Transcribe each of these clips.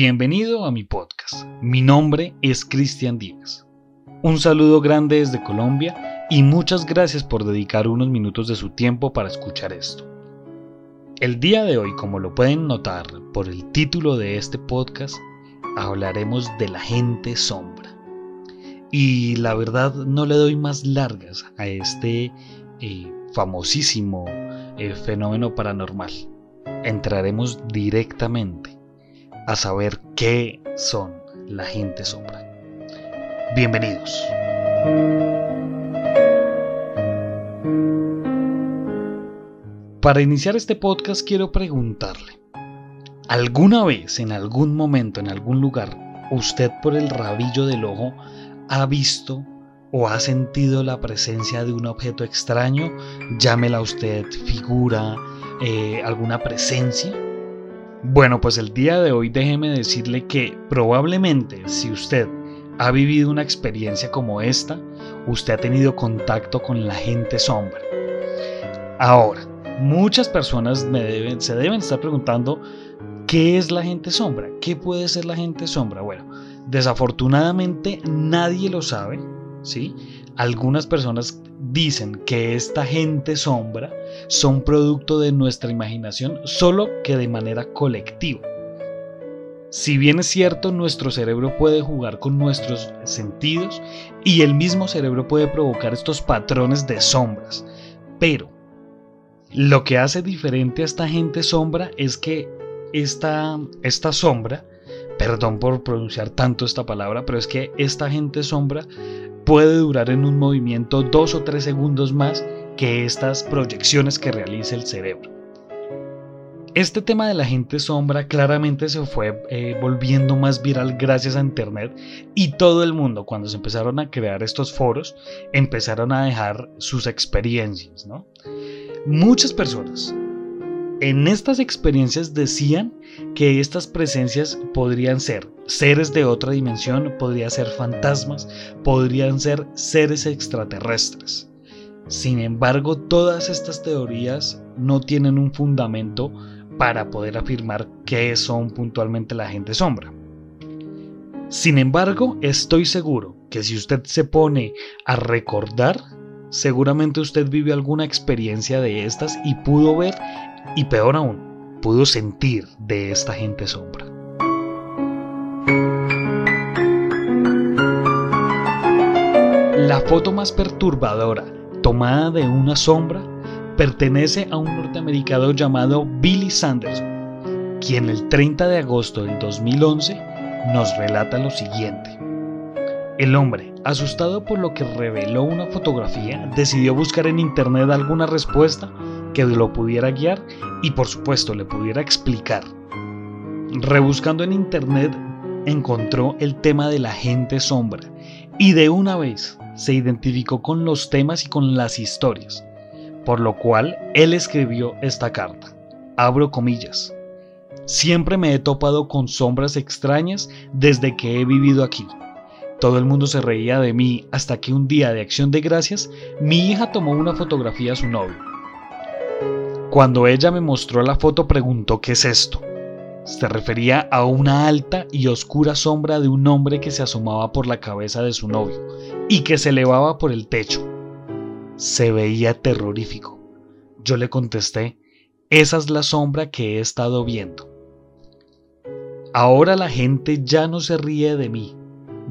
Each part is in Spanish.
Bienvenido a mi podcast. Mi nombre es Cristian Díaz. Un saludo grande desde Colombia y muchas gracias por dedicar unos minutos de su tiempo para escuchar esto. El día de hoy, como lo pueden notar por el título de este podcast, hablaremos de la gente sombra. Y la verdad no le doy más largas a este eh, famosísimo eh, fenómeno paranormal. Entraremos directamente a saber qué son la gente sombra. Bienvenidos. Para iniciar este podcast quiero preguntarle, ¿alguna vez, en algún momento, en algún lugar, usted por el rabillo del ojo ha visto o ha sentido la presencia de un objeto extraño? Llámela usted figura, eh, alguna presencia. Bueno, pues el día de hoy déjeme decirle que probablemente si usted ha vivido una experiencia como esta, usted ha tenido contacto con la gente sombra. Ahora, muchas personas se deben estar preguntando qué es la gente sombra, qué puede ser la gente sombra. Bueno, desafortunadamente nadie lo sabe, ¿sí? Algunas personas dicen que esta gente sombra son producto de nuestra imaginación, solo que de manera colectiva. Si bien es cierto, nuestro cerebro puede jugar con nuestros sentidos y el mismo cerebro puede provocar estos patrones de sombras, pero lo que hace diferente a esta gente sombra es que esta, esta sombra, perdón por pronunciar tanto esta palabra, pero es que esta gente sombra puede durar en un movimiento dos o tres segundos más que estas proyecciones que realiza el cerebro. Este tema de la gente sombra claramente se fue eh, volviendo más viral gracias a Internet y todo el mundo cuando se empezaron a crear estos foros empezaron a dejar sus experiencias. ¿no? Muchas personas en estas experiencias decían que estas presencias podrían ser seres de otra dimensión, podrían ser fantasmas, podrían ser seres extraterrestres. Sin embargo, todas estas teorías no tienen un fundamento para poder afirmar qué son puntualmente la gente sombra. Sin embargo, estoy seguro que si usted se pone a recordar, seguramente usted vivió alguna experiencia de estas y pudo ver, y peor aún, pudo sentir de esta gente sombra. La foto más perturbadora tomada de una sombra pertenece a un norteamericano llamado Billy Sanderson, quien el 30 de agosto del 2011 nos relata lo siguiente. El hombre, asustado por lo que reveló una fotografía, decidió buscar en internet alguna respuesta que lo pudiera guiar y por supuesto le pudiera explicar. Rebuscando en internet encontró el tema de la gente sombra y de una vez se identificó con los temas y con las historias por lo cual él escribió esta carta. Abro comillas. Siempre me he topado con sombras extrañas desde que he vivido aquí. Todo el mundo se reía de mí hasta que un día de acción de gracias mi hija tomó una fotografía a su novio. Cuando ella me mostró la foto preguntó qué es esto. Se refería a una alta y oscura sombra de un hombre que se asomaba por la cabeza de su novio y que se elevaba por el techo se veía terrorífico. Yo le contesté, esa es la sombra que he estado viendo. Ahora la gente ya no se ríe de mí.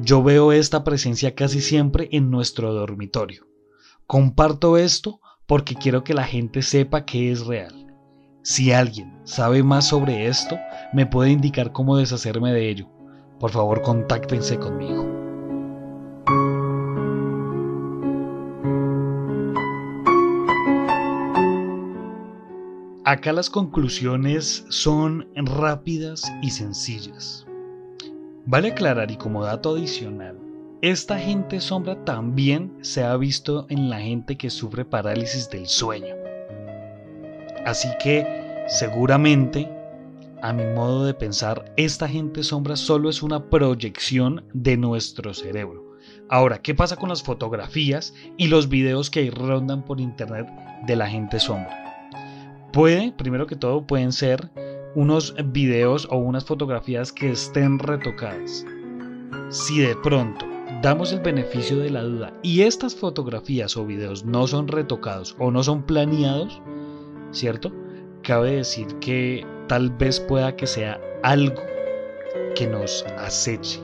Yo veo esta presencia casi siempre en nuestro dormitorio. Comparto esto porque quiero que la gente sepa que es real. Si alguien sabe más sobre esto, me puede indicar cómo deshacerme de ello. Por favor, contáctense conmigo. Acá las conclusiones son rápidas y sencillas. Vale aclarar y como dato adicional, esta gente sombra también se ha visto en la gente que sufre parálisis del sueño. Así que seguramente, a mi modo de pensar, esta gente sombra solo es una proyección de nuestro cerebro. Ahora, ¿qué pasa con las fotografías y los videos que rondan por internet de la gente sombra? Puede, primero que todo, pueden ser unos videos o unas fotografías que estén retocadas. Si de pronto damos el beneficio de la duda y estas fotografías o videos no son retocados o no son planeados, ¿cierto? Cabe decir que tal vez pueda que sea algo que nos aceche.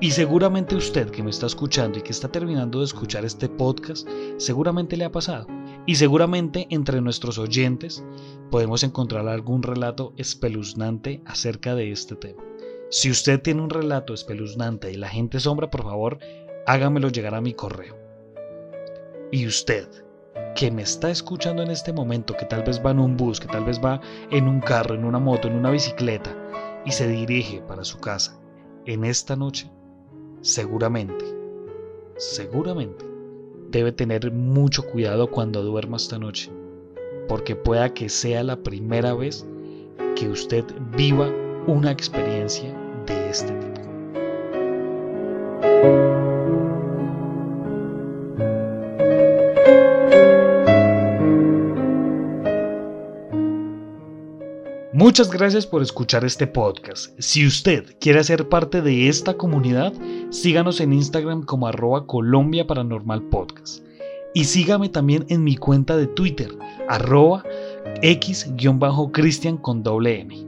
Y seguramente usted que me está escuchando y que está terminando de escuchar este podcast, seguramente le ha pasado. Y seguramente entre nuestros oyentes podemos encontrar algún relato espeluznante acerca de este tema. Si usted tiene un relato espeluznante y la gente sombra, por favor, hágamelo llegar a mi correo. Y usted, que me está escuchando en este momento, que tal vez va en un bus, que tal vez va en un carro, en una moto, en una bicicleta, y se dirige para su casa en esta noche, seguramente, seguramente debe tener mucho cuidado cuando duerma esta noche, porque pueda que sea la primera vez que usted viva una experiencia de este tipo. Muchas gracias por escuchar este podcast. Si usted quiere ser parte de esta comunidad, síganos en Instagram como arroba Colombia Paranormal Podcast. Y sígame también en mi cuenta de Twitter, arroba x-cristian con doble.